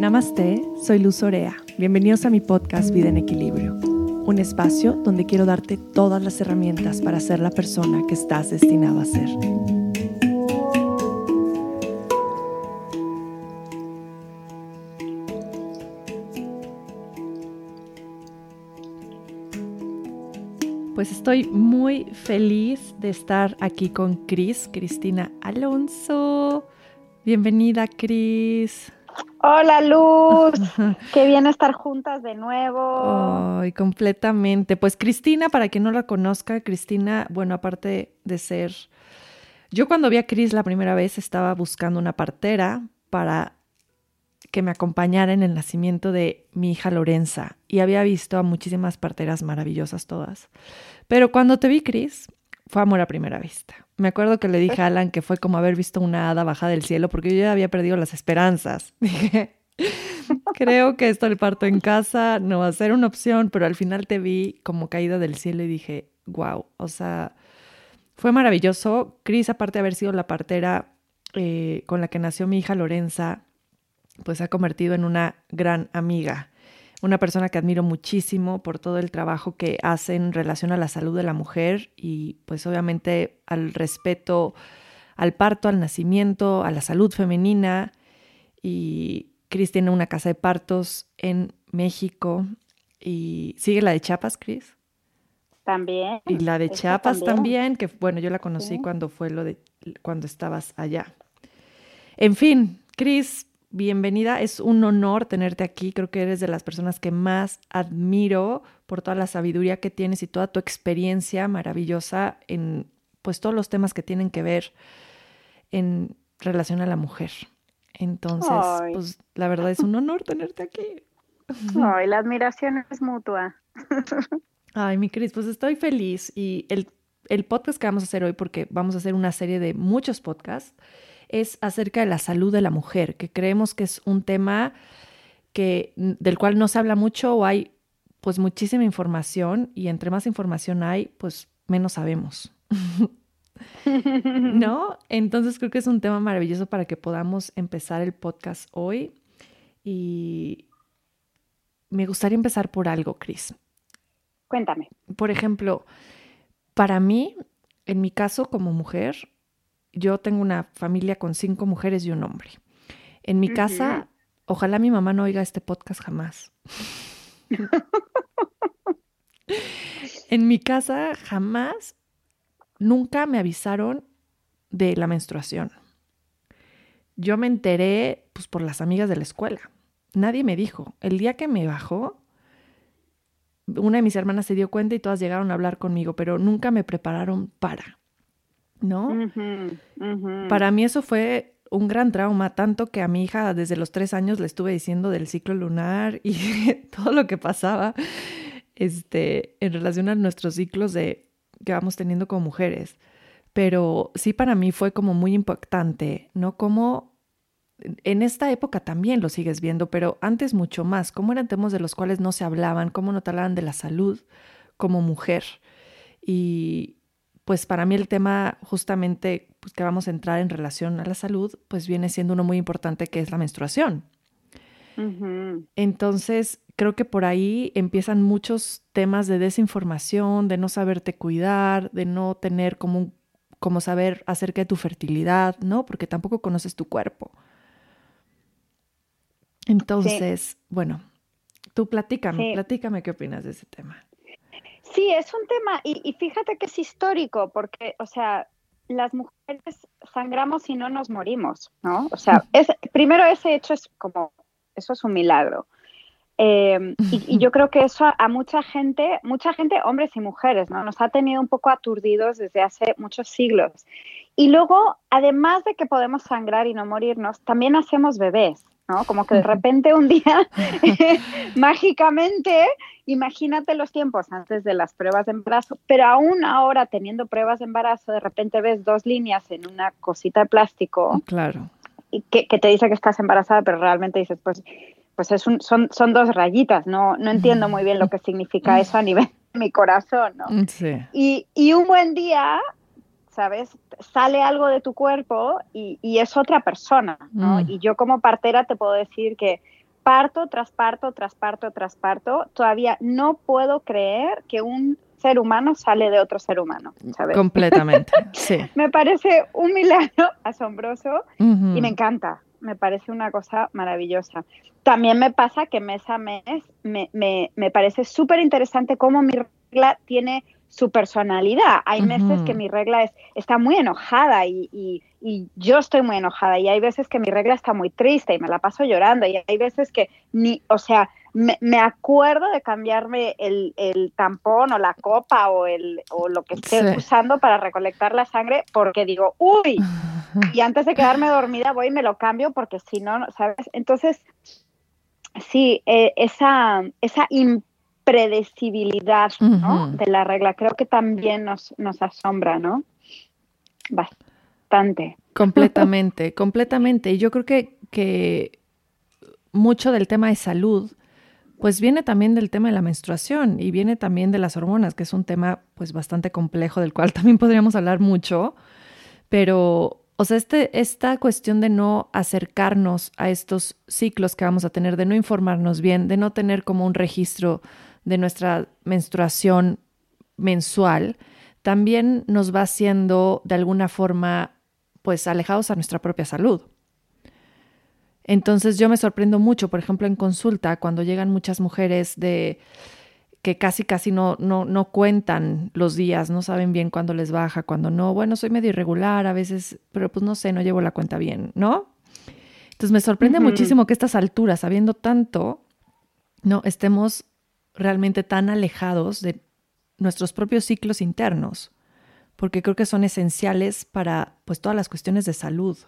Namaste, soy Luz Orea. Bienvenidos a mi podcast Vida en Equilibrio, un espacio donde quiero darte todas las herramientas para ser la persona que estás destinado a ser. Pues estoy muy feliz de estar aquí con Cris, Cristina Alonso. Bienvenida, Cris. Hola Luz, qué bien estar juntas de nuevo. Ay, completamente. Pues Cristina, para quien no la conozca, Cristina, bueno, aparte de ser... Yo cuando vi a Cris la primera vez estaba buscando una partera para que me acompañara en el nacimiento de mi hija Lorenza y había visto a muchísimas parteras maravillosas todas. Pero cuando te vi, Cris, fue amor a primera vista. Me acuerdo que le dije a Alan que fue como haber visto una hada baja del cielo porque yo ya había perdido las esperanzas. Dije, creo que esto el parto en casa no va a ser una opción, pero al final te vi como caída del cielo y dije, wow, o sea, fue maravilloso. Cris, aparte de haber sido la partera eh, con la que nació mi hija Lorenza, pues se ha convertido en una gran amiga una persona que admiro muchísimo por todo el trabajo que hace en relación a la salud de la mujer y pues obviamente al respeto al parto, al nacimiento, a la salud femenina. Y Cris tiene una casa de partos en México y sigue la de Chiapas, Cris. También. Y la de Chiapas también. que bueno, yo la conocí cuando fue lo de cuando estabas allá. En fin, Cris, bienvenida. Es un honor tenerte aquí. Creo que eres de las personas que más admiro por toda la sabiduría que tienes y toda tu experiencia maravillosa en pues todos los temas que tienen que ver en relación a la mujer. Entonces, pues la verdad es un honor tenerte aquí. Ay, la admiración es mutua. Ay, mi Cris, pues estoy feliz y el, el podcast que vamos a hacer hoy, porque vamos a hacer una serie de muchos podcasts, es acerca de la salud de la mujer, que creemos que es un tema que, del cual no se habla mucho o hay pues muchísima información y entre más información hay, pues menos sabemos. ¿No? Entonces creo que es un tema maravilloso para que podamos empezar el podcast hoy. Y me gustaría empezar por algo, Cris. Cuéntame. Por ejemplo, para mí, en mi caso como mujer, yo tengo una familia con cinco mujeres y un hombre. En mi casa, ojalá mi mamá no oiga este podcast jamás. en mi casa jamás, nunca me avisaron de la menstruación. Yo me enteré pues, por las amigas de la escuela. Nadie me dijo. El día que me bajó, una de mis hermanas se dio cuenta y todas llegaron a hablar conmigo, pero nunca me prepararon para. ¿No? Para mí eso fue un gran trauma, tanto que a mi hija desde los tres años le estuve diciendo del ciclo lunar y todo lo que pasaba este, en relación a nuestros ciclos de, que vamos teniendo como mujeres. Pero sí para mí fue como muy impactante, ¿no? Como en esta época también lo sigues viendo, pero antes mucho más, cómo eran temas de los cuales no se hablaban, cómo no te hablaban de la salud como mujer. Y, pues para mí el tema justamente pues, que vamos a entrar en relación a la salud, pues viene siendo uno muy importante que es la menstruación. Entonces, creo que por ahí empiezan muchos temas de desinformación, de no saberte cuidar, de no tener como, como saber acerca de tu fertilidad, ¿no? Porque tampoco conoces tu cuerpo. Entonces, bueno, tú platícame, platícame qué opinas de ese tema. Sí, es un tema, y, fíjate que es histórico, porque, o sea, las mujeres sangramos y no nos morimos, ¿no? O sea, es, primero ese hecho es como, eso es un milagro. Em, y, yo creo que eso a, mucha gente, mucha gente, hombres y mujeres, ¿no? Nos ha tenido un poco aturdidos desde hace muchos siglos. Y luego, además de que podemos sangrar y no morirnos, también hacemos bebés. Como que de repente un día, mágicamente, imagínate los tiempos antes de las pruebas de embarazo, pero aún ahora teniendo pruebas de embarazo, de repente ves dos líneas en una cosita de plástico. Claro. Y que, te dice que estás embarazada, pero realmente dices, pues, pues es un, son, son dos rayitas, no, no entiendo muy bien lo que significa eso a nivel de mi corazón, ¿no? Sí. Y, y un buen día ¿sabes? Sale algo de tu cuerpo y, es otra persona, ¿no? Mm. Y yo como partera te puedo decir que parto tras parto, tras parto, tras parto, todavía no puedo creer que un ser humano sale de otro ser humano, ¿sabes? Completamente, sí. me parece un milagro asombroso y me encanta, me parece una cosa maravillosa. También me pasa que mes a mes me, me, me parece súper interesante cómo mi regla tiene su personalidad. Hay meses que mi regla es, está muy enojada y, y, yo estoy muy enojada y hay veces que mi regla está muy triste y me la paso llorando y hay veces que ni, o sea, me, me acuerdo de cambiarme el, el, tampón o la copa o, el, o lo que esté usando para recolectar la sangre porque digo, uy, y antes de quedarme dormida voy y me lo cambio porque si no, ¿sabes? Entonces, sí, eh, esa, esa impredecibilidad de la regla creo que también nos, nos asombra, ¿no? Bastante. Completamente, completamente. Y yo creo que, que mucho del tema de salud pues viene también del tema de la menstruación y viene también de las hormonas, que es un tema pues bastante complejo del cual también podríamos hablar mucho, pero o sea, este, esta cuestión de no acercarnos a estos ciclos que vamos a tener, de no informarnos bien, de no tener como un registro de nuestra menstruación mensual, también nos va haciendo de alguna forma pues alejados a nuestra propia salud. Entonces yo me sorprendo mucho, por ejemplo, en consulta, cuando llegan muchas mujeres de que casi casi no, no, no cuentan los días, no saben bien cuándo les baja, cuándo no. Bueno, soy medio irregular a veces, pero pues no sé, no llevo la cuenta bien, ¿no? Entonces me sorprende muchísimo que a estas alturas, sabiendo tanto, no estemos realmente tan alejados de nuestros propios ciclos internos, porque creo que son esenciales para pues todas las cuestiones de salud.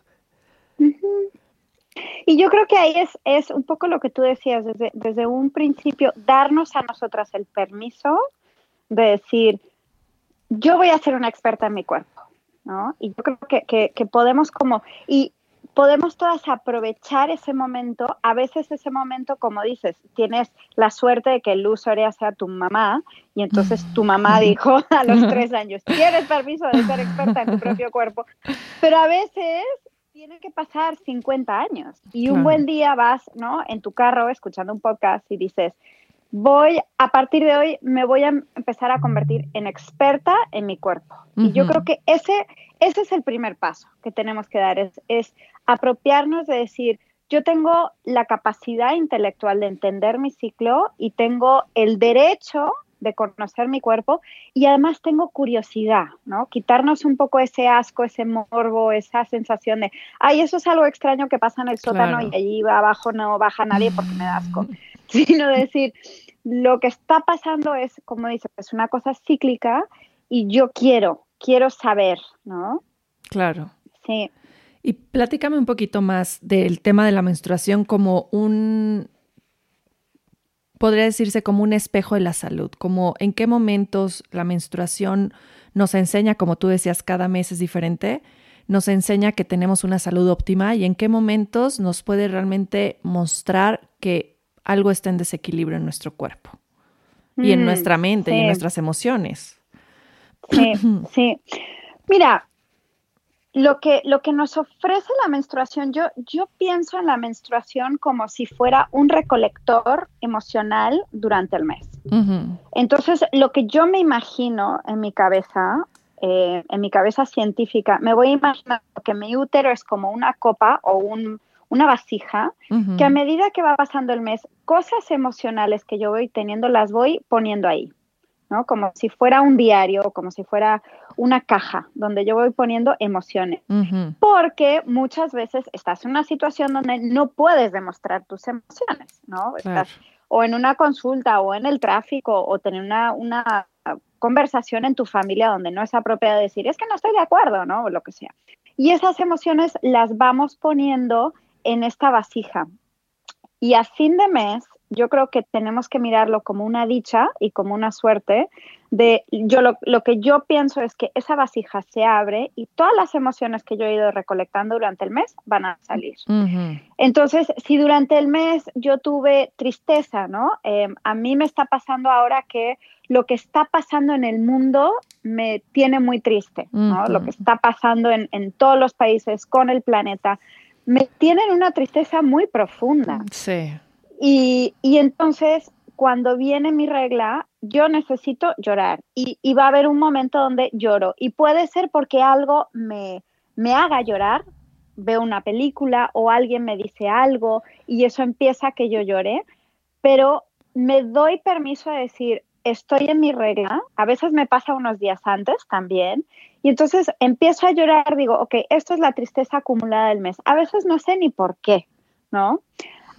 Y yo creo que ahí es, es un poco lo que tú decías desde, desde un principio, darnos a nosotras el permiso de decir, yo voy a ser una experta en mi cuerpo, ¿no? Y yo creo que, que, podemos como, y podemos todas aprovechar ese momento, a veces ese momento, como dices, tienes la suerte de que Luz Orea sea tu mamá, y entonces tu mamá dijo a los tres años, tienes permiso de ser experta en tu propio cuerpo, pero a veces tiene que pasar 50 años y un buen día vas, ¿no? En tu carro escuchando un podcast y dices, voy, a partir de hoy me voy a empezar a convertir en experta en mi cuerpo. Y yo creo que ese, ese es el primer paso que tenemos que dar, es, es apropiarnos de decir, yo tengo la capacidad intelectual de entender mi ciclo y tengo el derecho de conocer mi cuerpo y además tengo curiosidad, ¿no? Quitarnos un poco ese asco, ese morbo, esa sensación de, ay, eso es algo extraño que pasa en el sótano y allí abajo no baja nadie porque me da asco, sino decir, lo que está pasando es, como dices, es una cosa cíclica y yo quiero, quiero saber, ¿no? Claro. Sí. Y platícame un poquito más del tema de la menstruación como un podría decirse como un espejo de la salud, como en qué momentos la menstruación nos enseña, como tú decías, cada mes es diferente, nos enseña que tenemos una salud óptima y en qué momentos nos puede realmente mostrar que algo está en desequilibrio en nuestro cuerpo y en mm, nuestra mente y en nuestras emociones. Sí, sí. Mira, lo que, lo que nos ofrece la menstruación, yo, yo pienso en la menstruación como si fuera un recolector emocional durante el mes. Entonces, lo que yo me imagino en mi cabeza, eh, en mi cabeza científica, me voy a imaginar que mi útero es como una copa o un, una vasija, que a medida que va pasando el mes, cosas emocionales que yo voy teniendo las voy poniendo ahí. Como si fuera un diario, como si fuera una caja donde yo voy poniendo emociones. Porque muchas veces estás en una situación donde no puedes demostrar tus emociones, ¿no? Estás o en una consulta o en el tráfico o tener una, una conversación en tu familia donde no es apropiado decir, es que no estoy de acuerdo, ¿no? O lo que sea. Y esas emociones las vamos poniendo en esta vasija. Y a fin de mes yo creo que tenemos que mirarlo como una dicha y como una suerte de yo lo, que yo pienso es que esa vasija se abre y todas las emociones que yo he ido recolectando durante el mes van a salir. Entonces, si durante el mes yo tuve tristeza, ¿no? Em, a mí me está pasando ahora que lo que está pasando en el mundo me tiene muy triste, ¿no? Lo que está pasando en, en todos los países con el planeta me tienen una tristeza muy profunda. Sí. Y, y entonces, cuando viene mi regla, yo necesito llorar. Y, y, va a haber un momento donde lloro. Y puede ser porque algo me, me haga llorar, veo una película o alguien me dice algo y eso empieza a que yo llore, pero me doy permiso de decir, estoy en mi regla, a veces me pasa unos días antes también, y entonces empiezo a llorar, digo, ok, esto es la tristeza acumulada del mes. A veces no sé ni por qué, ¿no?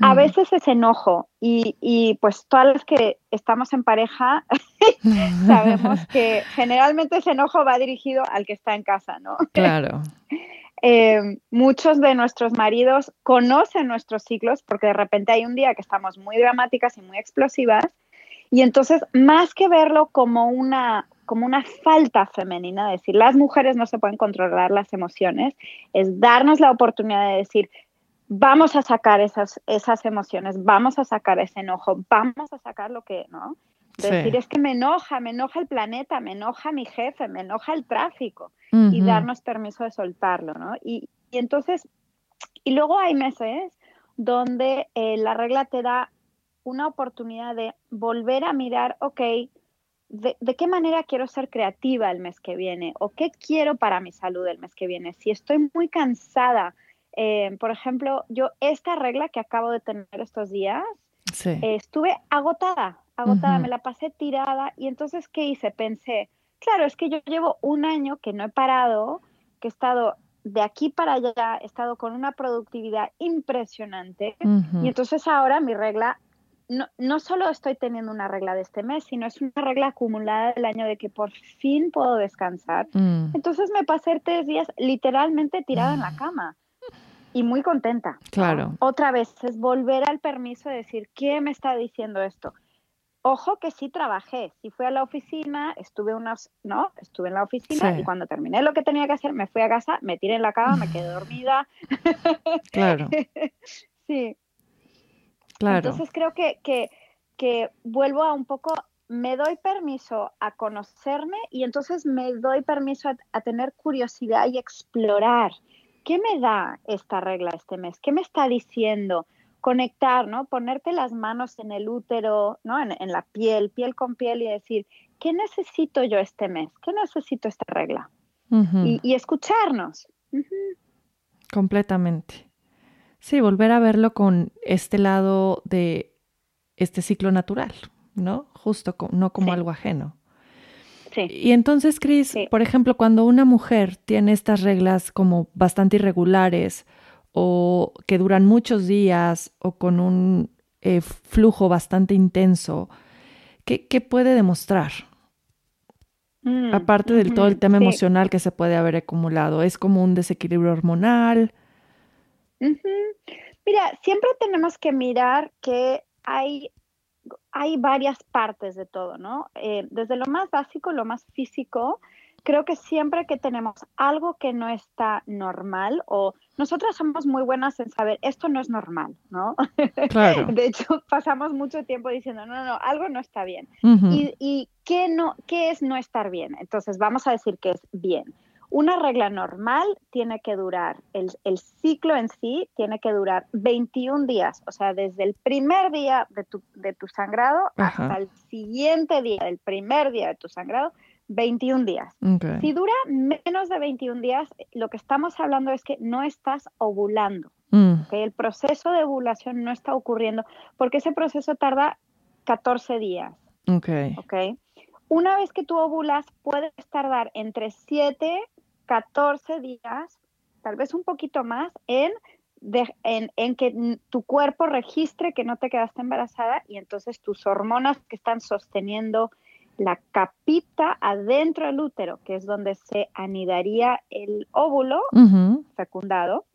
A veces es enojo y, y, pues todas las que estamos en pareja sabemos que generalmente ese enojo va dirigido al que está en casa, ¿no? Claro. eh, muchos de nuestros maridos conocen nuestros ciclos porque de repente hay un día que estamos muy dramáticas y muy explosivas y entonces más que verlo como una como una falta femenina, decir las mujeres no se pueden controlar las emociones, es darnos la oportunidad de decir vamos a sacar esas, esas emociones, vamos a sacar ese enojo, vamos a sacar lo que, ¿no? Decir, sí. es que me enoja, me enoja el planeta, me enoja mi jefe, me enoja el tráfico uh -huh. y darnos permiso de soltarlo, ¿no? Y, y, entonces, y luego hay meses donde eh, la regla te da una oportunidad de volver a mirar, ok, de, de, qué manera quiero ser creativa el mes que viene o qué quiero para mi salud el mes que viene. Si estoy muy cansada, eh, por ejemplo, yo esta regla que acabo de tener estos días, sí. eh, estuve agotada, agotada, uh -huh. me la pasé tirada y entonces, ¿qué hice? Pensé, claro, es que yo llevo un año que no he parado, que he estado de aquí para allá, he estado con una productividad impresionante uh -huh. y entonces ahora mi regla, no, no solo estoy teniendo una regla de este mes, sino es una regla acumulada del año de que por fin puedo descansar. Uh Entonces me pasé tres días literalmente tirada en la cama y muy contenta. Claro. Otra vez es volver al permiso de decir, ¿qué me está diciendo esto? Ojo que sí trabajé, sí fui a la oficina, estuve unas, ¿no? Estuve en la oficina sí. y cuando terminé lo que tenía que hacer, me fui a casa, me tiré en la cama, me quedé dormida. Claro. sí. Claro. Entonces creo que, que, que vuelvo a un poco, me doy permiso a conocerme y entonces me doy permiso a, a tener curiosidad y explorar. ¿Qué me da esta regla este mes? ¿Qué me está diciendo? conectar, ¿no? Ponerte las manos en el útero, ¿no? En, en, la piel, piel con piel y decir, ¿qué necesito yo este mes? ¿Qué necesito esta regla? Uh -huh. y, y, escucharnos. Uh -huh. Completamente. Sí, volver a verlo con este lado de este ciclo natural, ¿no? Justo no como sí. algo ajeno. Sí. Y entonces, Cris, sí. por ejemplo, cuando una mujer tiene estas reglas como bastante irregulares, o que duran muchos días o con un eh, flujo bastante intenso, ¿qué, qué puede demostrar? Mm, Aparte del mm, todo el tema sí. emocional que se puede haber acumulado, ¿es como un desequilibrio hormonal? Uh -huh. Mira, siempre tenemos que mirar que hay, hay varias partes de todo, ¿no? Eh, desde lo más básico, lo más físico, creo que siempre que tenemos algo que no está normal o nosotras somos muy buenas en saber esto no es normal, ¿no? Claro. De hecho, pasamos mucho tiempo diciendo, no, no, no, algo no está bien. Uh -huh. ¿Y, y qué, no, qué es no estar bien? Entonces, vamos a decir que es bien. Una regla normal tiene que durar, el, el, ciclo en sí tiene que durar 21 días, o sea, desde el primer día de tu, de tu sangrado Ajá. hasta el siguiente día del primer día de tu sangrado, 21 días. Okay. Si dura menos de 21 días, lo que estamos hablando es que no estás ovulando. Mm. ¿okay? El proceso de ovulación no está ocurriendo porque ese proceso tarda 14 días. Okay. ¿okay? Una vez que tú ovulas, puedes tardar entre 7, 14 días, tal vez un poquito más, en, de, en, en que tu cuerpo registre que no te quedaste embarazada y entonces tus hormonas que están sosteniendo la capita adentro del útero, que es donde se anidaría el óvulo uh -huh. fecundado,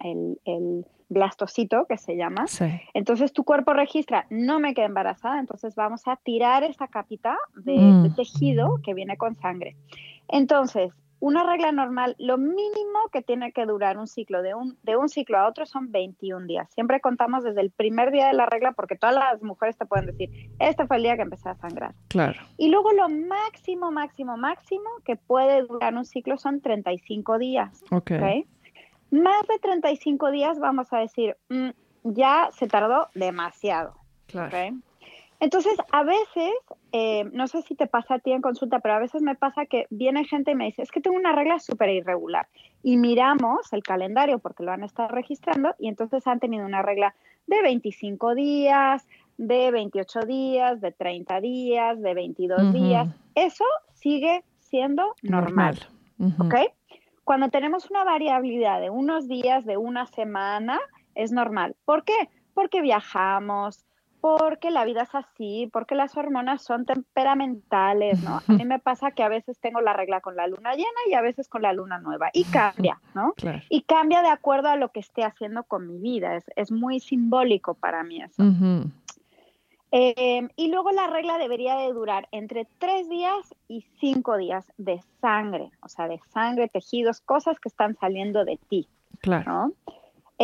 el, el, blastocito que se llama. Sí. Entonces tu cuerpo registra, no me quedé embarazada, entonces vamos a tirar esa capita de, mm. de tejido que viene con sangre. Entonces, una regla normal, lo mínimo que tiene que durar un ciclo de un, de un ciclo a otro son 21 días. Siempre contamos desde el primer día de la regla porque todas las mujeres te pueden decir, este fue el día que empecé a sangrar. Claro. Y luego lo máximo, máximo, máximo que puede durar un ciclo son 35 días. Ok. ¿okay? Más de 35 días vamos a decir, mmm, ya se tardó demasiado. Claro. Entonces, a veces, eh, no sé si te pasa a ti en consulta, pero a veces me pasa que viene gente y me dice, es que tengo una regla súper irregular. Y miramos el calendario porque lo han estado registrando y entonces han tenido una regla de 25 días, de 28 días, de 30 días, de 22 días. Eso sigue siendo normal. ¿Ok? Cuando tenemos una variabilidad de unos días, de una semana, es normal. ¿Por qué? Porque viajamos, porque la vida es así, porque las hormonas son temperamentales, ¿no? A mí me pasa que a veces tengo la regla con la luna llena y a veces con la luna nueva y cambia, ¿no? Y cambia de acuerdo a lo que esté haciendo con mi vida, es, muy simbólico para mí eso. Em, y luego la regla debería de durar entre tres días y cinco días de sangre, o sea, de sangre, tejidos, cosas que están saliendo de ti. Claro. ¿no?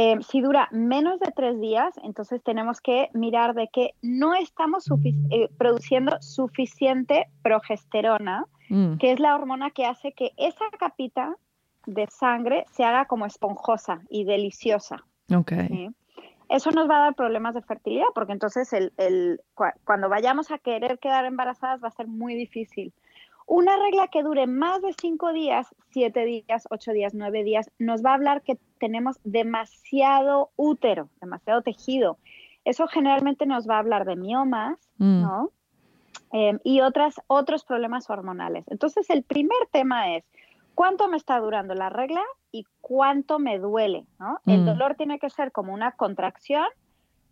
Eh, si dura menos de tres días, entonces tenemos que mirar de que no estamos eh, produciendo suficiente progesterona, mm. que es la hormona que hace que esa capita de sangre se haga como esponjosa y deliciosa. Okay. Eso nos va a dar problemas de fertilidad, porque entonces el, cuando vayamos a querer quedar embarazadas va a ser muy difícil. Una regla que dure más de cinco días, siete días, ocho días, nueve días, nos va a hablar que tenemos demasiado útero, demasiado tejido. Eso generalmente nos va a hablar de miomas, mm. ¿no? Em, y otras, otros problemas hormonales. Entonces, el primer tema es, ¿cuánto me está durando la regla y cuánto me duele? ¿no? El mm. dolor tiene que ser como una contracción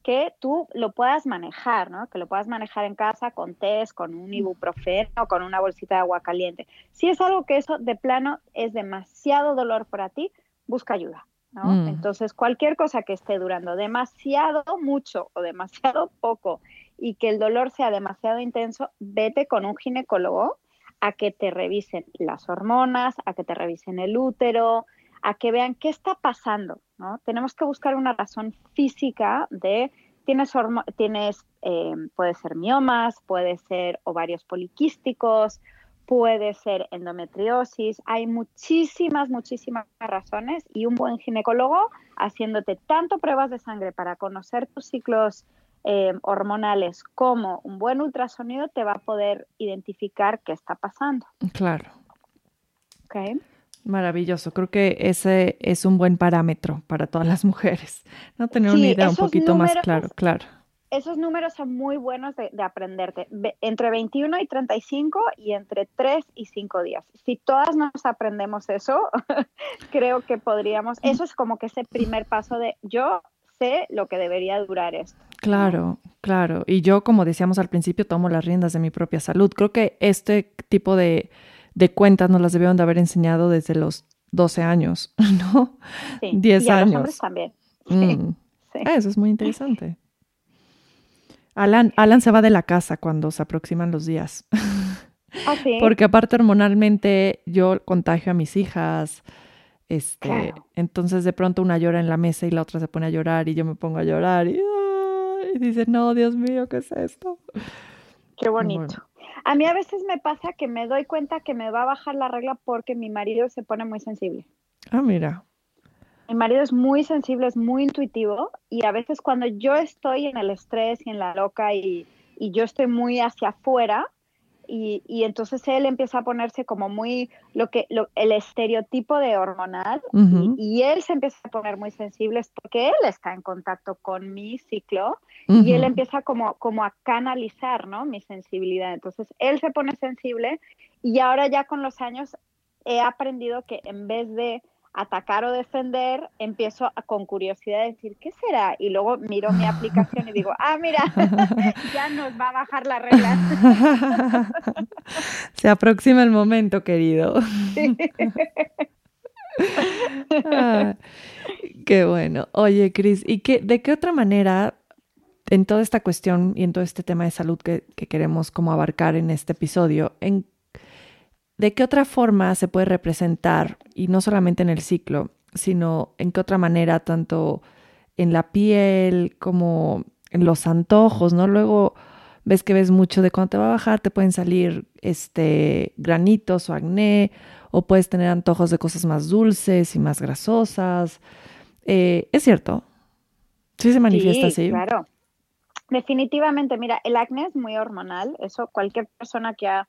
que tú lo puedas manejar, ¿no? Que lo puedas manejar en casa con test, con un ibuprofeno, con una bolsita de agua caliente. Si es algo que eso de plano es demasiado dolor para ti, busca ayuda, ¿no? Mm. Entonces, cualquier cosa que esté durando demasiado mucho o demasiado poco y que el dolor sea demasiado intenso, vete con un ginecólogo a que te revisen las hormonas, a que te revisen el útero, a que vean qué está pasando, ¿no? Tenemos que buscar una razón física de, tienes, tienes eh, puede ser miomas, puede ser ovarios poliquísticos, puede ser endometriosis, hay muchísimas, muchísimas razones y un buen ginecólogo haciéndote tanto pruebas de sangre para conocer tus ciclos eh, hormonales como un buen ultrasonido te va a poder identificar qué está pasando. Claro. Okay. Maravilloso, creo que ese es un buen parámetro para todas las mujeres, no tener una idea un poquito más claro, claro. Esos números son muy buenos de, aprenderte, entre 21 y 35 y entre 3 y 5 días. Si todas nos aprendemos eso, creo que podríamos, eso es como que ese primer paso de yo sé lo que debería durar esto. Claro, claro. Y yo, como decíamos al principio, tomo las riendas de mi propia salud. Creo que este tipo de de cuentas nos las debieron de haber enseñado desde los 12 años, ¿no? Sí. 10 y a años. Los hombres también. Mm. Sí. Ah, eso es muy interesante. Alan, Alan se va de la casa cuando se aproximan los días. ¿Ah, sí? Porque aparte hormonalmente yo contagio a mis hijas. Este, entonces de pronto una llora en la mesa y la otra se pone a llorar y yo me pongo a llorar y, dice, no, Dios mío, ¿qué es esto? Qué bonito. A mí a veces me pasa que me doy cuenta que me va a bajar la regla porque mi marido se pone muy sensible. Ah, mira. Mi marido es muy sensible, es muy intuitivo y a veces cuando yo estoy en el estrés y en la loca y, y yo estoy muy hacia afuera, y, entonces él empieza a ponerse como muy lo que el estereotipo de hormonal y, él se empieza a poner muy sensible porque él está en contacto con mi ciclo y él empieza como, como a canalizar ¿no? mi sensibilidad. Entonces él se pone sensible y ahora ya con los años he aprendido que en vez de atacar o defender, empiezo con curiosidad a decir, ¿qué será? Y luego miro mi aplicación y digo, ah, mira, ya nos va a bajar la regla. Se aproxima el momento, querido. Ah, qué bueno. Oye, Cris, ¿y qué, de qué otra manera en toda esta cuestión y en todo este tema de salud que, que queremos como abarcar en este episodio, en ¿de qué otra forma se puede representar, y no solamente en el ciclo, sino en qué otra manera, tanto en la piel como en los antojos, ¿no? Luego ves que ves mucho de cuando te va a bajar, te pueden salir este, granitos o acné, o puedes tener antojos de cosas más dulces y más grasosas. Eh, ¿Es cierto? Sí se manifiesta sí, así. Claro. Definitivamente, mira, el acné es muy hormonal, eso cualquier persona que ha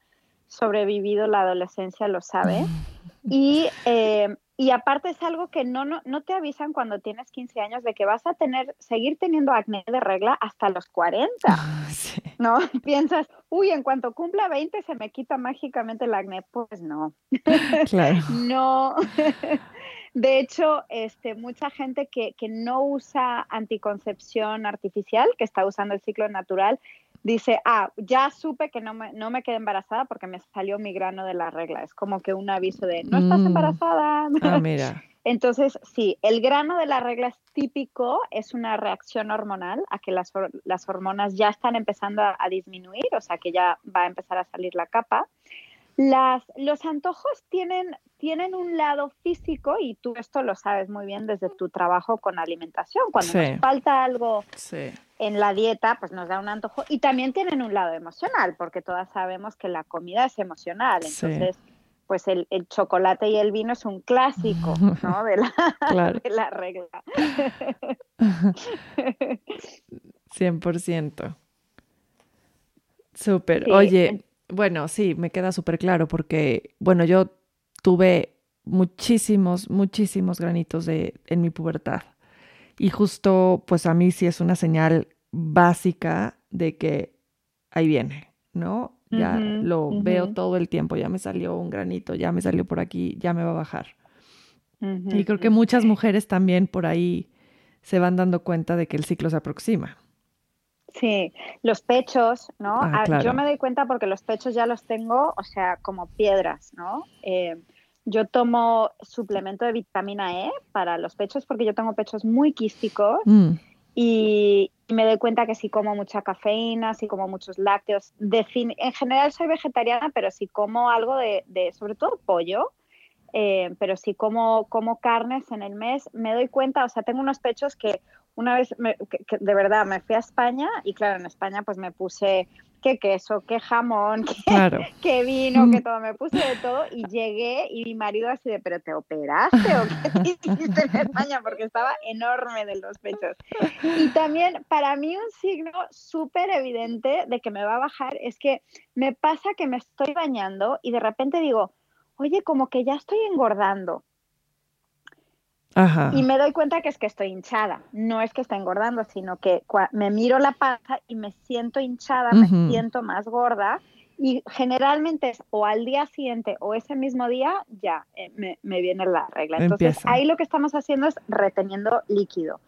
sobrevivido la adolescencia lo sabe. Y, eh, y aparte es algo que no, no, no, te avisan cuando tienes 15 años de que vas a tener, seguir teniendo acné de regla hasta los 40. Sí. ¿No? Piensas, uy, en cuanto cumpla 20 se me quita mágicamente el acné. Pues no. Claro. no. De hecho, este, mucha gente que, que no usa anticoncepción artificial, que está usando el ciclo natural, dice, ah, ya supe que no me, no me quedé embarazada porque me salió mi grano de la regla. Es como que un aviso de, no estás Mm. embarazada. Ah, mira. Entonces, sí, el grano de la regla es típico, es una reacción hormonal a que las, las hormonas ya están empezando a, a disminuir, o sea que ya va a empezar a salir la capa. Las, los antojos tienen, tienen un lado físico y tú esto lo sabes muy bien desde tu trabajo con alimentación. Cuando Sí. nos falta algo Sí. en la dieta, pues nos da un antojo. Y también tienen un lado emocional, porque todas sabemos que la comida es emocional. Sí. Entonces, pues el, el chocolate y el vino es un clásico, ¿no? De la, Claro. de la regla. 100%. Súper. Oye, bueno, sí, me queda súper claro porque, bueno, yo tuve muchísimos, muchísimos granitos de, en mi pubertad. Y justo, pues a mí sí es una señal básica de que ahí viene, ¿no? Ya lo veo todo el tiempo, ya me salió un granito, ya me salió por aquí, ya me va a bajar. Y creo que muchas mujeres también por ahí se van dando cuenta de que el ciclo se aproxima. Sí, los pechos, ¿no? Ah, Ah, claro. Yo me doy cuenta porque los pechos ya los tengo, o sea, como piedras, ¿no? Eh, yo tomo suplemento de vitamina E para los pechos porque yo tengo pechos muy quísticos Mm, y me doy cuenta que si como mucha cafeína, si como muchos lácteos, en general soy vegetariana, pero si como algo de, de sobre todo pollo, eh, pero si como, como carnes en el mes, me doy cuenta, o sea, tengo unos pechos que una vez, me- que- que de verdad, me fui a España y claro, en España pues me puse qué queso, qué jamón, qué, claro. qué vino, qué todo, me puse de todo y llegué y mi marido así de, pero te operaste o qué te hiciste en España porque estaba enorme de los pechos. Y también para mí un signo súper evidente de que me va a bajar es que me pasa que me estoy bañando y de repente digo, oye, como que ya estoy engordando. Ajá. Y me doy cuenta que es que estoy hinchada. No es que esté engordando, sino que me miro la panza y me siento hinchada, Ujú. me siento más gorda. Y generalmente es o al día siguiente o ese mismo día ya eh, me, me viene la regla. Entonces Empieza. ahí lo que estamos haciendo es reteniendo líquido.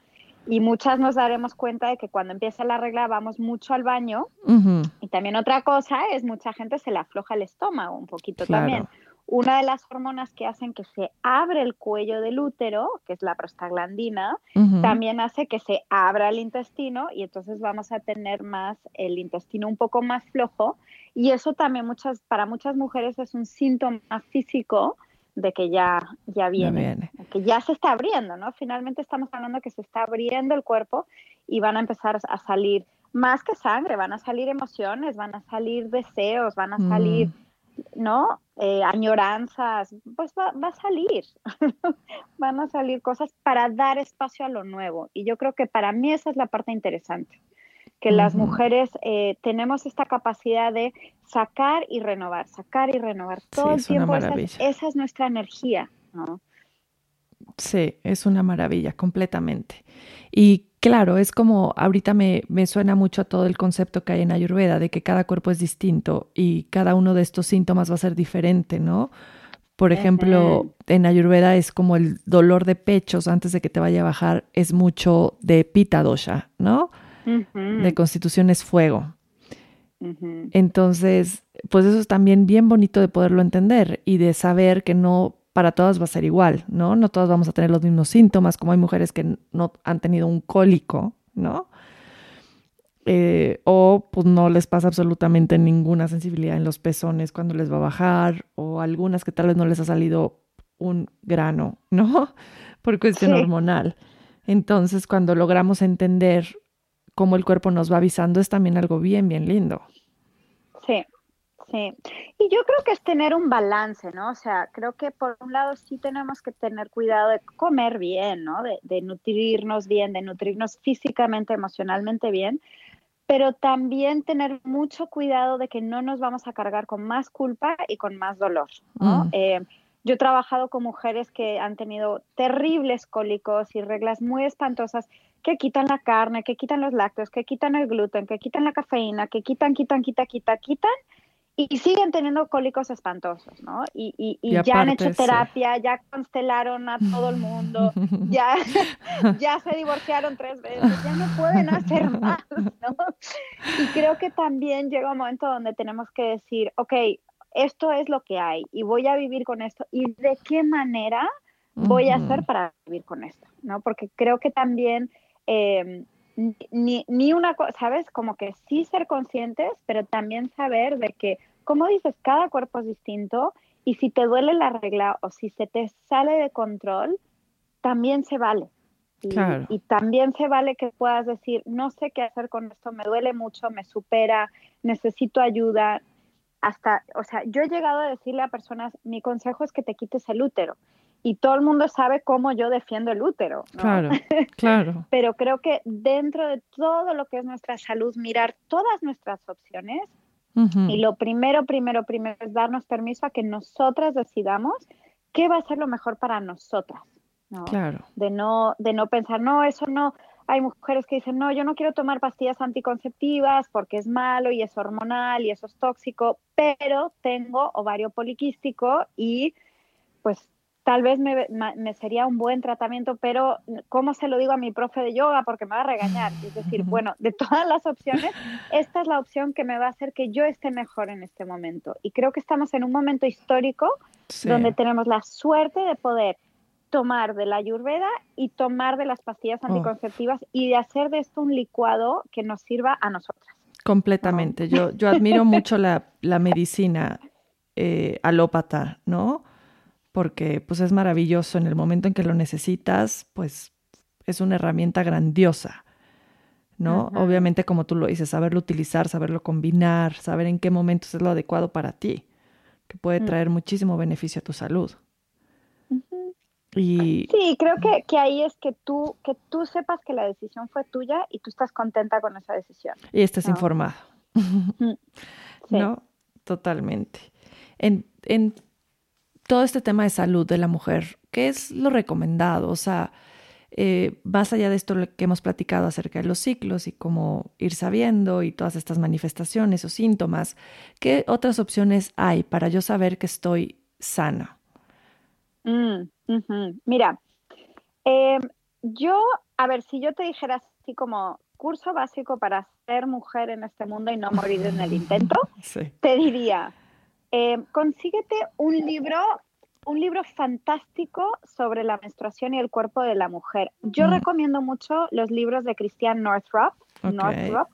Y muchas nos daremos cuenta de que cuando empieza la regla vamos mucho al baño. Ujú, Y también otra cosa es mucha gente se le afloja el estómago un poquito Claro. también. Una de las hormonas que hacen que se abre el cuello del útero, que es la prostaglandina, también hace que se abra el intestino y entonces vamos a tener más el intestino un poco más flojo y eso también muchas para muchas mujeres es un síntoma físico de que ya ya viene, viene. que ya se está abriendo, ¿no? Finalmente estamos hablando que se está abriendo el cuerpo y van a empezar a salir más que sangre, van a salir emociones, van a salir deseos, van a Mm. ¿No? Eh, añoranzas, pues va, va a salir, van a salir cosas para dar espacio a lo nuevo. Y yo creo que para mí esa es la parte interesante, que las mujeres eh, tenemos esta capacidad de sacar y renovar, sacar y renovar todo el tiempo. Esa esa es nuestra energía, ¿no? Sí, es una maravilla, completamente. Y claro, es como ahorita me, me suena mucho a todo el concepto que hay en Ayurveda, de que cada cuerpo es distinto y cada uno de estos síntomas va a ser diferente, ¿no? Por ejemplo, en Ayurveda es como el dolor de pechos antes de que te vaya a bajar, es mucho de Pitta dosha, ¿no? De constitución es fuego. Entonces, pues eso es también bien bonito de poderlo entender y de saber que no para todas va a ser igual, ¿no? No todas vamos a tener los mismos síntomas, como hay mujeres que no han tenido un cólico, ¿no? Eh, o pues no les pasa absolutamente ninguna sensibilidad en los pezones cuando les va a bajar, o algunas que tal vez no les ha salido un grano, ¿no? Por cuestión Sí. hormonal. Entonces, cuando logramos entender cómo el cuerpo nos va avisando, es también algo bien, bien lindo. Sí, Sí, y yo creo que es tener un balance, ¿no? O sea, creo que por un lado sí tenemos que tener cuidado de comer bien, ¿no? De, de nutrirnos bien, de nutrirnos físicamente, emocionalmente bien, pero también tener mucho cuidado de que no nos vamos a cargar con más culpa y con más dolor, ¿no? Mm. Eh, yo he trabajado con mujeres que han tenido terribles cólicos y reglas muy espantosas que quitan la carne, que quitan los lácteos, que quitan el gluten, que quitan la cafeína, que quitan, quitan, quitan, quitan, quitan y siguen teniendo cólicos espantosos, ¿no? Y, y, y, Y ya han hecho sí. terapia, ya constelaron a todo el mundo, ya, ya se divorciaron tres veces, ya no pueden hacer más, ¿no? Y creo que también llega un momento donde tenemos que decir, ok, esto es lo que hay y voy a vivir con esto y de qué manera voy a hacer para vivir con esto, ¿no? Porque creo que también eh, ni, ni una cosa, ¿sabes? Como que sí ser conscientes, pero también saber de que, como dices, cada cuerpo es distinto y si te duele la regla o si se te sale de control, también se vale. Y, Claro. y también se vale que puedas decir, no sé qué hacer con esto, me duele mucho, me supera, necesito ayuda. Hasta, o sea, yo he llegado a decirle a personas, mi consejo es que te quites el útero. Y todo el mundo sabe cómo yo defiendo el útero. ¿no? Claro, claro. pero creo que dentro de todo lo que es nuestra salud, mirar todas nuestras opciones Y lo primero, primero, primero es darnos permiso a que nosotras decidamos qué va a ser lo mejor para nosotras, ¿no? Claro. De no, de no pensar, no, eso no. Hay mujeres que dicen, no, yo no quiero tomar pastillas anticonceptivas porque es malo y es hormonal y eso es tóxico, pero tengo ovario poliquístico y pues tal vez me, sería un buen tratamiento, pero ¿cómo se lo digo a mi profe de yoga? Porque me va a regañar. Es decir, bueno, de todas las opciones, esta es la opción que me va a hacer que yo esté mejor en este momento. Y creo que estamos en un momento histórico Sí. donde tenemos la suerte de poder tomar de la ayurveda y tomar de las pastillas Oh. anticonceptivas y de hacer de esto un licuado que nos sirva a nosotras. Completamente. Yo, yo admiro mucho la, la medicina eh, alópata, ¿no? Porque pues es maravilloso en el momento en que lo necesitas, pues es una herramienta grandiosa, ¿no? Obviamente, como tú lo dices, saberlo utilizar, saberlo combinar, saber en qué momentos es lo adecuado para ti, que puede Mm. traer muchísimo beneficio a tu salud. Y Sí, creo que, que ahí es que tú, que tú sepas que la decisión fue tuya y tú estás contenta con esa decisión. y estés No. informado. Sí. ¿no? Totalmente. En, en todo este tema de salud de la mujer, ¿qué es lo recomendado? O sea, eh, más allá de esto que hemos platicado acerca de los ciclos y cómo ir sabiendo y todas estas manifestaciones o síntomas, ¿qué otras opciones hay para yo saber que estoy sana? Mm. Mira, eh, yo, a ver, si yo te dijera así como curso básico para ser mujer en este mundo y no morir en el intento, Sí. te diría, eh, consíguete un libro, un libro fantástico sobre la menstruación y el cuerpo de la mujer. Yo Mm. recomiendo mucho los libros de Christian Northrop. Northrop.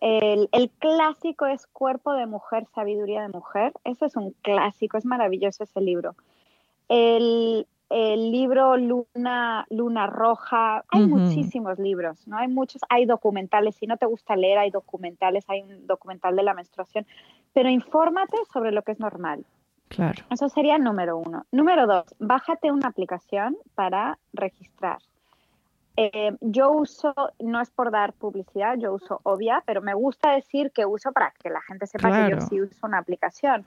El, el clásico es Cuerpo de Mujer, Sabiduría de Mujer. Ese es un clásico, es maravilloso ese libro. El, el libro Luna, Luna Roja, hay muchísimos libros, ¿no? Hay muchos, hay documentales, si no te gusta leer, hay documentales, hay un documental de la menstruación, pero infórmate sobre lo que es normal. Claro. Eso sería número uno. Número dos, bájate una aplicación para registrar. Eh, yo uso, no es por dar publicidad, yo uso Obvia, pero me gusta decir que uso para que la gente sepa que yo sí uso una aplicación.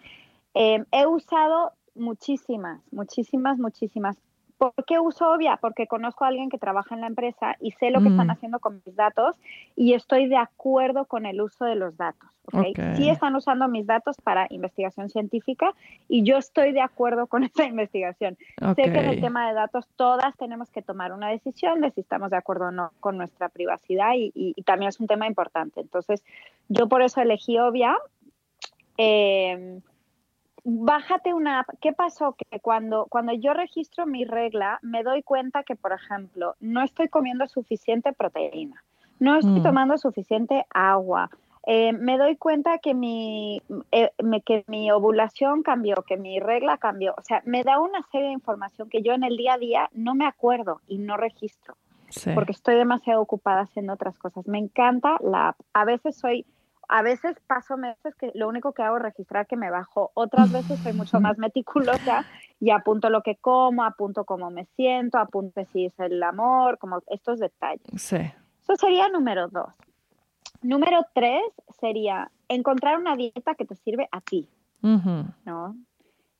Eh, he usado muchísimas, muchísimas, muchísimas. ¿Por qué uso Obvia? Porque conozco a alguien que trabaja en la empresa y sé lo que están Mm. haciendo con mis datos y estoy de acuerdo con el uso de los datos. ¿ok? Ok. Sí están usando mis datos para investigación científica y yo estoy de acuerdo con esa investigación. Sé que en el tema de datos todas tenemos que tomar una decisión de si estamos de acuerdo o no con nuestra privacidad y, y- y también es un tema importante. Entonces, yo por eso elegí Obvia. Eh, bájate una app. ¿Qué pasó? Que cuando, cuando yo registro mi regla, me doy cuenta que, por ejemplo, no estoy comiendo suficiente proteína, no estoy Mm. tomando suficiente agua. Eh, me doy cuenta que mi, eh, me- que mi ovulación cambió, que mi regla cambió. O sea, me da una serie de información que yo en el día a día no me acuerdo y no registro Sí. porque estoy demasiado ocupada haciendo otras cosas. Me encanta la app. A veces soy, a veces paso meses que lo único que hago es registrar que me bajo. Otras veces soy mucho más meticulosa y apunto lo que como, apunto cómo me siento, apunto si es el amor, como estos detalles. Sí. Eso sería número dos. Número tres sería encontrar una dieta que te sirve a ti, ¿no?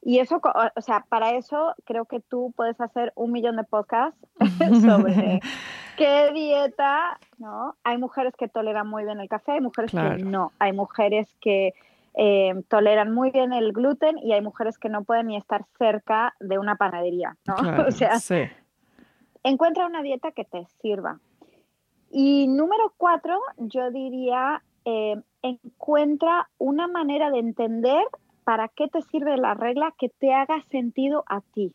Y eso, o sea, para eso creo que tú puedes hacer un millón de podcasts sobre qué dieta, ¿no? Hay mujeres que toleran muy bien el café, hay mujeres que no, hay mujeres que eh, toleran muy bien el gluten y hay mujeres que no pueden ni estar cerca de una panadería, ¿no? o sea, encuentra una dieta que te sirva. Y número cuatro, yo diría, eh, encuentra una manera de entender para qué te sirve la regla que te haga sentido a ti.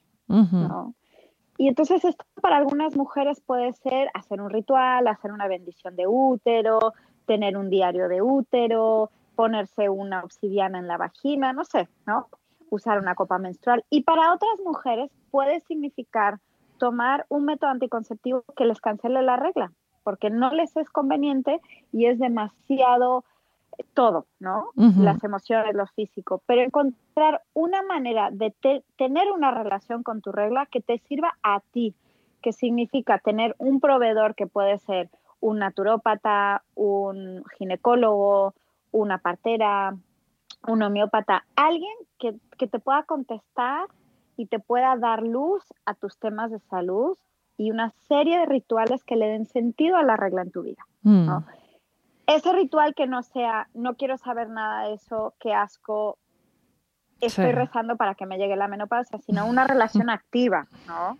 Y entonces esto para algunas mujeres puede ser hacer un ritual, hacer una bendición de útero, tener un diario de útero, ponerse una obsidiana en la vagina, no sé, ¿no? Usar una copa menstrual. Y para otras mujeres puede significar tomar un método anticonceptivo que les cancele la regla, porque no les es conveniente y es demasiado todo, ¿no? Las emociones, lo físico, pero encontrar una manera de tener una relación con tu regla que te sirva a ti, que significa tener un proveedor que puede ser un naturópata, un ginecólogo, una partera, un homeópata, alguien que, te pueda contestar y te pueda dar luz a tus temas de salud y una serie de rituales que le den sentido a la regla en tu vida. ¿no? Mm ese ritual que no sea, no quiero saber nada de eso, qué asco, estoy rezando para que me llegue la menopausia, sino una relación activa, ¿no?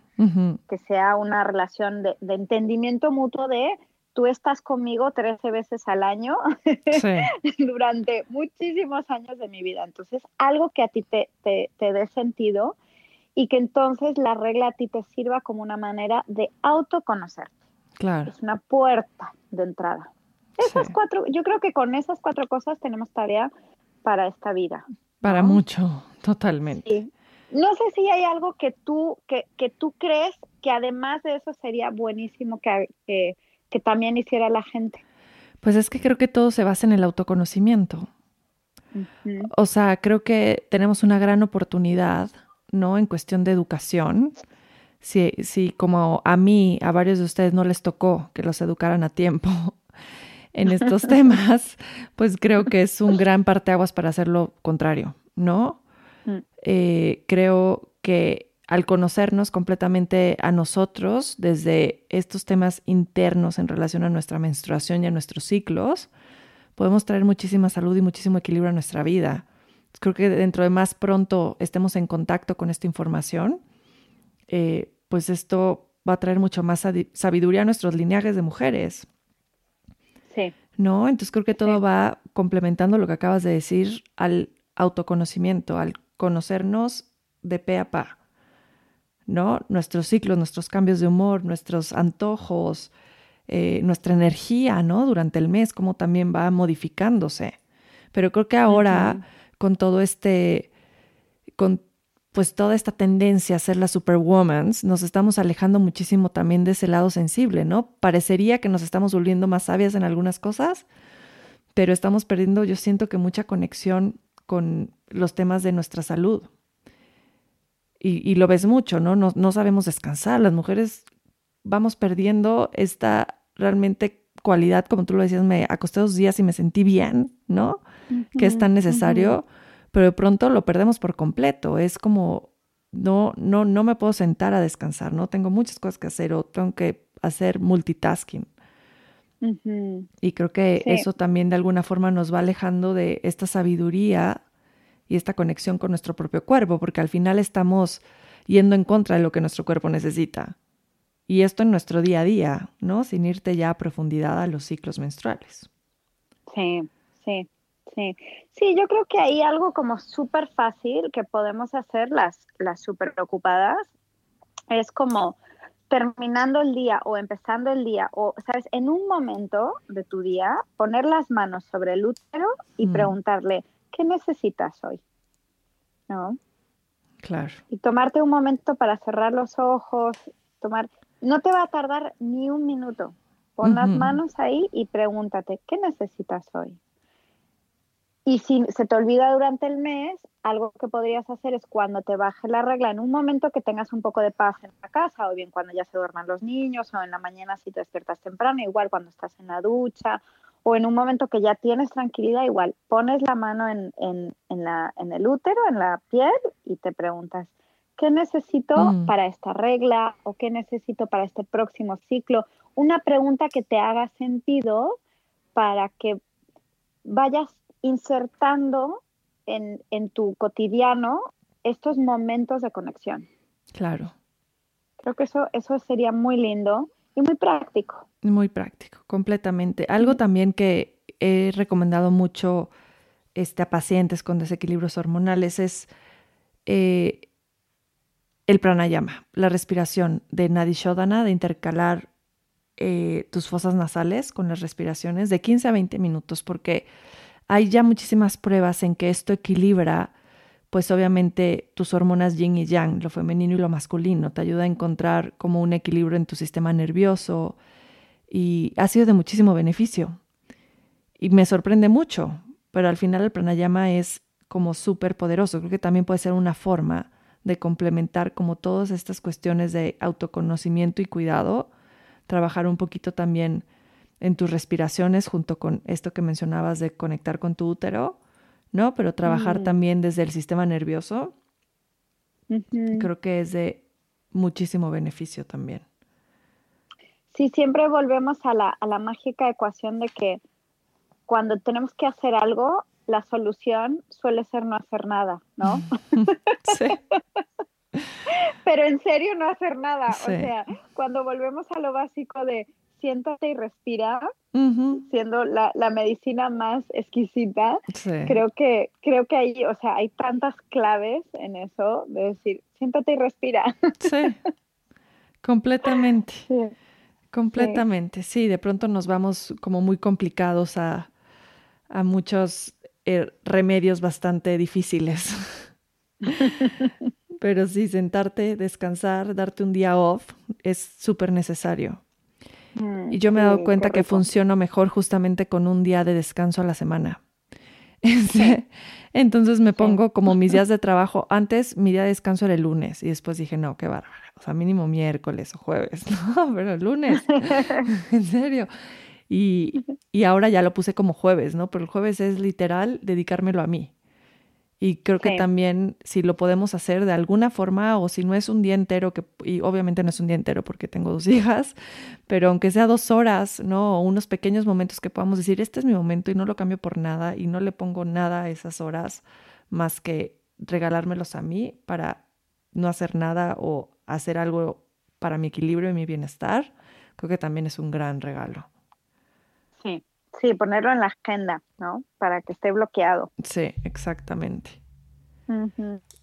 Que sea una relación de, entendimiento mutuo de tú estás conmigo 13 veces al año durante muchísimos años de mi vida. Entonces, algo que a ti te, te, te dé sentido y que entonces la regla a ti te sirva como una manera de autoconocerte. Claro. Es una puerta de entrada. Esas cuatro, yo creo que con esas cuatro cosas tenemos tarea para esta vida. Para mucho, totalmente. No sé si hay algo que tú, que, que, tú crees que además de eso sería buenísimo que, que, también hiciera la gente. Pues es que creo que todo se basa en el autoconocimiento. O sea, creo que tenemos una gran oportunidad, ¿no? En cuestión de educación. Si, si como a mí, a varios de ustedes no les tocó que los educaran a tiempo, en estos temas, pues creo que es un gran parteaguas para hacer lo contrario, ¿no? Mm. Eh, creo que al conocernos completamente a nosotros desde estos temas internos en relación a nuestra menstruación y a nuestros ciclos, podemos traer muchísima salud y muchísimo equilibrio a nuestra vida. Creo que dentro de más pronto estemos en contacto con esta información, eh, pues esto va a traer mucho más sabiduría a nuestros lineajes de mujeres. ¿No? Entonces creo que todo va complementando lo que acabas de decir al autoconocimiento, al conocernos de pe a pa. ¿No? Nuestros ciclos, nuestros cambios de humor, nuestros antojos, eh, nuestra energía, ¿no? Durante el mes, cómo también va modificándose. Pero creo que ahora, con todo este, con pues toda esta tendencia a ser las superwoman, nos estamos alejando muchísimo también de ese lado sensible, ¿no? Parecería que nos estamos volviendo más sabias en algunas cosas, pero estamos perdiendo, yo siento que mucha conexión con los temas de nuestra salud. Y, lo ves mucho, ¿no? ¿no? No sabemos descansar. Las mujeres vamos perdiendo esta realmente cualidad, como tú lo decías, me acosté dos días y me sentí bien, ¿no? que es tan necesario pero de pronto lo perdemos por completo. Es como, no, no, no me puedo sentar a descansar, ¿no? Tengo muchas cosas que hacer o tengo que hacer multitasking. Y creo que eso también de alguna forma nos va alejando de esta sabiduría y esta conexión con nuestro propio cuerpo, porque al final estamos yendo en contra de lo que nuestro cuerpo necesita. Y esto en nuestro día a día, ¿no? Sin irte ya a profundidad a los ciclos menstruales. Sí, sí. Sí, sí, yo creo que hay algo como súper fácil que podemos hacer las, las súper preocupadas. Es como terminando el día o empezando el día o, ¿sabes? En un momento de tu día, poner las manos sobre el útero y mm. preguntarle, ¿qué necesitas hoy? ¿No? Claro. Y tomarte un momento para cerrar los ojos, tomar... No te va a tardar ni un minuto. Pon las manos ahí y pregúntate, ¿qué necesitas hoy? Y si se te olvida durante el mes, algo que podrías hacer es cuando te baje la regla, en un momento que tengas un poco de paz en la casa, o bien cuando ya se duerman los niños, o en la mañana si te despiertas temprano, igual cuando estás en la ducha, o en un momento que ya tienes tranquilidad, igual pones la mano en, en, en, la, en el útero, en la piel, y te preguntas, ¿qué necesito mm. para esta regla? ¿O qué necesito para este próximo ciclo? Una pregunta que te haga sentido para que vayas insertando en, en tu cotidiano estos momentos de conexión. Claro. Creo que eso, eso sería muy lindo y muy práctico. Muy práctico, completamente. Algo también que he recomendado mucho este, a pacientes con desequilibrios hormonales es eh, el pranayama, la respiración de Nadi Shodhana, de intercalar eh, tus fosas nasales con las respiraciones de 15 a 20 minutos, porque hay ya muchísimas pruebas en que esto equilibra, pues obviamente tus hormonas yin y yang, lo femenino y lo masculino, te ayuda a encontrar como un equilibrio en tu sistema nervioso y ha sido de muchísimo beneficio. Y me sorprende mucho, pero al final el pranayama es como súper poderoso. Creo que también puede ser una forma de complementar como todas estas cuestiones de autoconocimiento y cuidado, trabajar un poquito también en tus respiraciones junto con esto que mencionabas de conectar con tu útero, ¿no? Pero trabajar mm. también desde el sistema nervioso, creo que es de muchísimo beneficio también. Sí, siempre volvemos a la, a la mágica ecuación de que cuando tenemos que hacer algo, la solución suele ser no hacer nada, ¿no? sí. Pero en serio no hacer nada. O sea, cuando volvemos a lo básico de siéntate y respira, siendo la, medicina más exquisita, creo que, creo que hay, o sea, hay tantas claves en eso de decir, siéntate y respira. Sí, completamente. Completamente, sí. de pronto nos vamos como muy complicados a, a muchos eh, remedios bastante difíciles. Pero sí, sentarte, descansar, darte un día off es súper necesario. Mm, y yo me he dado cuenta que funciono mejor justamente con un día de descanso a la semana. Entonces me pongo como mis días de trabajo. Antes mi día de descanso era el lunes y después dije, no, qué bárbaro. O sea, mínimo miércoles o jueves. No, pero el lunes. en serio. Y, y ahora ya lo puse como jueves, ¿no? Pero el jueves es literal dedicármelo a mí. Y creo que también si lo podemos hacer de alguna forma o si no es un día entero, que, y obviamente no es un día entero porque tengo dos hijas, pero aunque sea dos horas, ¿no? O unos pequeños momentos que podamos decir, este es mi momento y no lo cambio por nada y no le pongo nada a esas horas más que regalármelos a mí para no hacer nada o hacer algo para mi equilibrio y mi bienestar, creo que también es un gran regalo. Sí, Sí, ponerlo en la agenda, ¿no? Para que esté bloqueado. Sí, exactamente.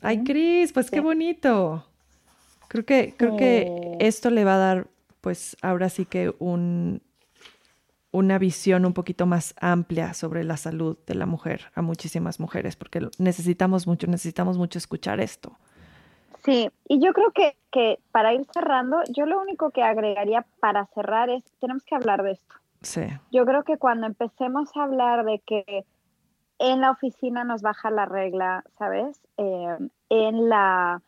Ay, Cris, pues qué bonito. Creo que, creo que esto le va a dar, pues ahora sí que un, una visión un poquito más amplia sobre la salud de la mujer a muchísimas mujeres, porque necesitamos mucho, necesitamos mucho escuchar esto. Sí, y yo creo que, que para ir cerrando, yo lo único que agregaría para cerrar es, tenemos que hablar de esto. Yo creo que cuando empecemos a hablar de que en la oficina nos baja la regla, ¿sabes? Eh, en la,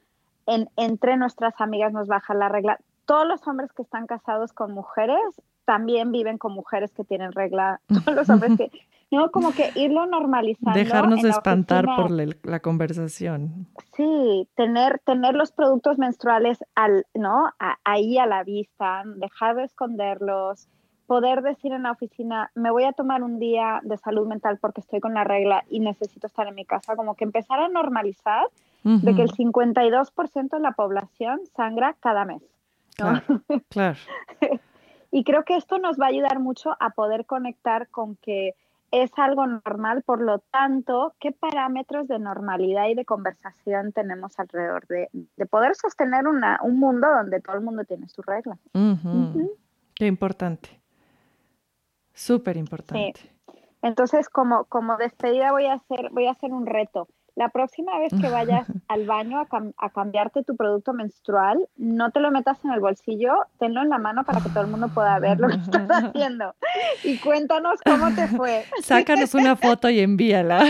en, entre nuestras amigas nos baja la regla. Todos los hombres que están casados con mujeres también viven con mujeres que tienen regla. Todos los hombres que, no, como que irlo normalizando. Dejarnos espantar por la, conversación. Sí, tener, tener los productos menstruales al, ¿no? ahí a la vista, dejar de esconderlos, poder decir en la oficina, me voy a tomar un día de salud mental porque estoy con la regla y necesito estar en mi casa, como que empezar a normalizar de que el 52% de la población sangra cada mes. Claro. y creo que esto nos va a ayudar mucho a poder conectar con que es algo normal, por lo tanto, ¿qué parámetros de normalidad y de conversación tenemos alrededor de, poder sostener una, un mundo donde todo el mundo tiene su regla? Qué importante. Súper importante. Entonces, como, como despedida voy a hacer, voy a hacer un reto. la próxima vez que vayas al baño a, cambiarte tu producto menstrual, no te lo metas en el bolsillo, tenlo en la mano para que todo el mundo pueda ver lo que estás haciendo. Y cuéntanos cómo te fue. Sácanos una foto y envíala.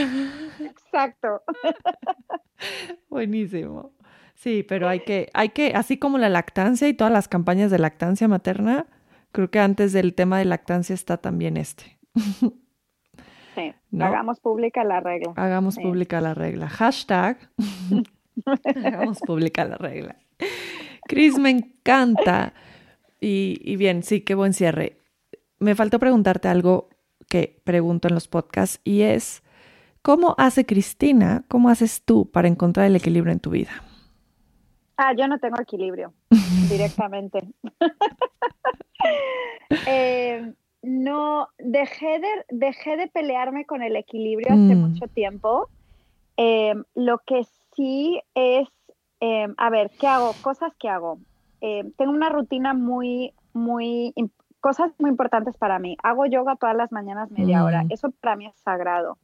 Exacto. Buenísimo. Sí, pero hay que, hay que, así como la lactancia y todas las campañas de lactancia materna, creo que antes del tema de lactancia está también este. Sí, hagamos pública la regla. Hagamos pública la regla. Hashtag. hagamos pública la regla. Cris, me encanta. Y, y bien, sí, qué buen cierre. Me faltó preguntarte algo que pregunto en los podcasts y es, ¿cómo hace Cristina, cómo haces tú para encontrar el equilibrio en tu vida? Ah, yo no tengo equilibrio directamente. eh, no, dejé de, dejé de pelearme con el equilibrio hace mm. mucho tiempo. Em, lo que sí es, em, a ver, ¿qué hago? Cosas que hago. Em, tengo una rutina muy, muy, cosas muy importantes para mí. Hago yoga todas las mañanas media hora. Mm. Eso para mí es sagrado.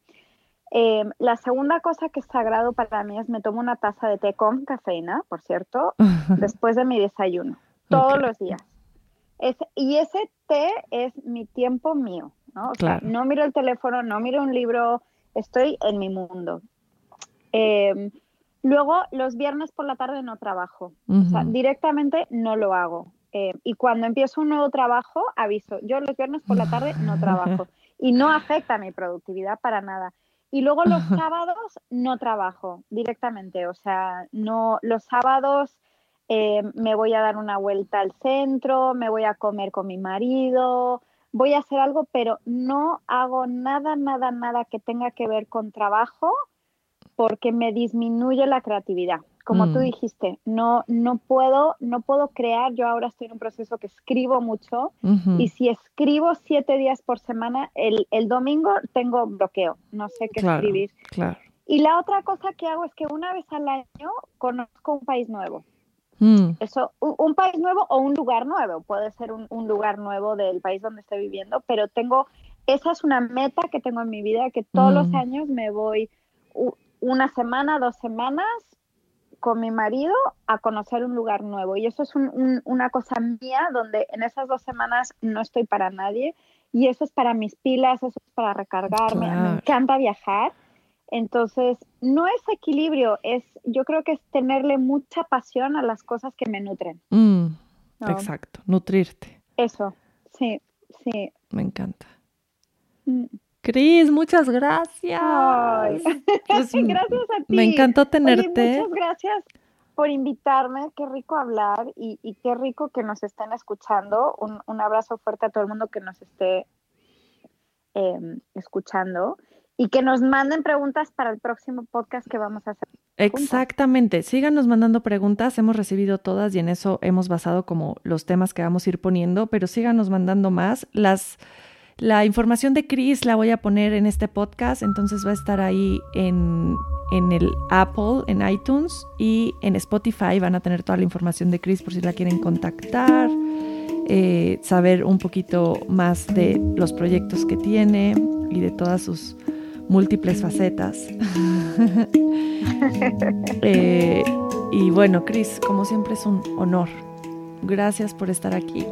La segunda cosa que es sagrado para mí es me tomo una taza de té con cafeína, por cierto, después de mi desayuno, todos los días y ese té es mi tiempo mío, ¿no? no miro el teléfono, no miro un libro, estoy en mi mundo. Em, luego, los viernes por la tarde no trabajo, o sea, directamente no lo hago. Em, y cuando empiezo un nuevo trabajo, aviso, yo los viernes por la tarde no trabajo y no afecta mi productividad para nada. Y luego los sábados no trabajo directamente, o sea, no, los sábados eh, me voy a dar una vuelta al centro, me voy a comer con mi marido, voy a hacer algo, pero no hago nada, nada, nada que tenga que ver con trabajo porque me disminuye la creatividad. Como tú mm. dijiste, no, no, puedo, no puedo crear. Yo ahora estoy en un proceso que escribo mucho y si escribo siete días por semana, el, el domingo tengo bloqueo, no sé qué escribir. Y la otra cosa que hago es que una vez al año conozco un país nuevo. Mm. Eso, un, país nuevo o un lugar nuevo, puede ser un, lugar nuevo del país donde estoy viviendo, pero tengo, esa es una meta que tengo en mi vida, que todos los mm. años me voy una semana, dos semanas con mi marido a conocer un lugar nuevo. Y eso es una cosa mía donde en esas dos semanas no estoy para nadie. Y eso es para mis pilas, eso es para recargarme. Me encanta viajar. Entonces, no es equilibrio, es, yo creo que es tenerle mucha pasión a las cosas que me nutren. Mm, exacto, nutrirte. Eso, sí, sí. Me encanta. Mm. Cris, muchas gracias. Pues, gracias a ti. Me encantó tenerte. muchas gracias por invitarme. Qué rico hablar y, qué rico que nos estén escuchando. Un, abrazo fuerte a todo el mundo que nos esté em, escuchando y que nos manden preguntas para el próximo podcast que vamos a hacer. Exactamente, síganos mandando preguntas, hemos recibido todas y en eso hemos basado como los temas que vamos a ir poniendo, pero síganos mandando más. Las, la información de Chris la voy a poner en este podcast, entonces va a estar ahí en, en el Apple, en iTunes y en Spotify van a tener toda la información de Chris por si la quieren contactar. Eh, saber un poquito más de los proyectos que tiene y de todas sus múltiples facetas. Eh, y bueno, Cris, como siempre es un honor. Gracias por estar aquí.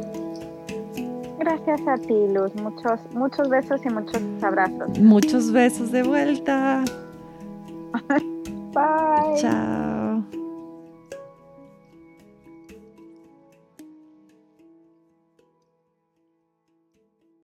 Gracias a ti, Luz. Muchos, muchos besos y muchos abrazos. Muchos besos de vuelta. Bye. Chao.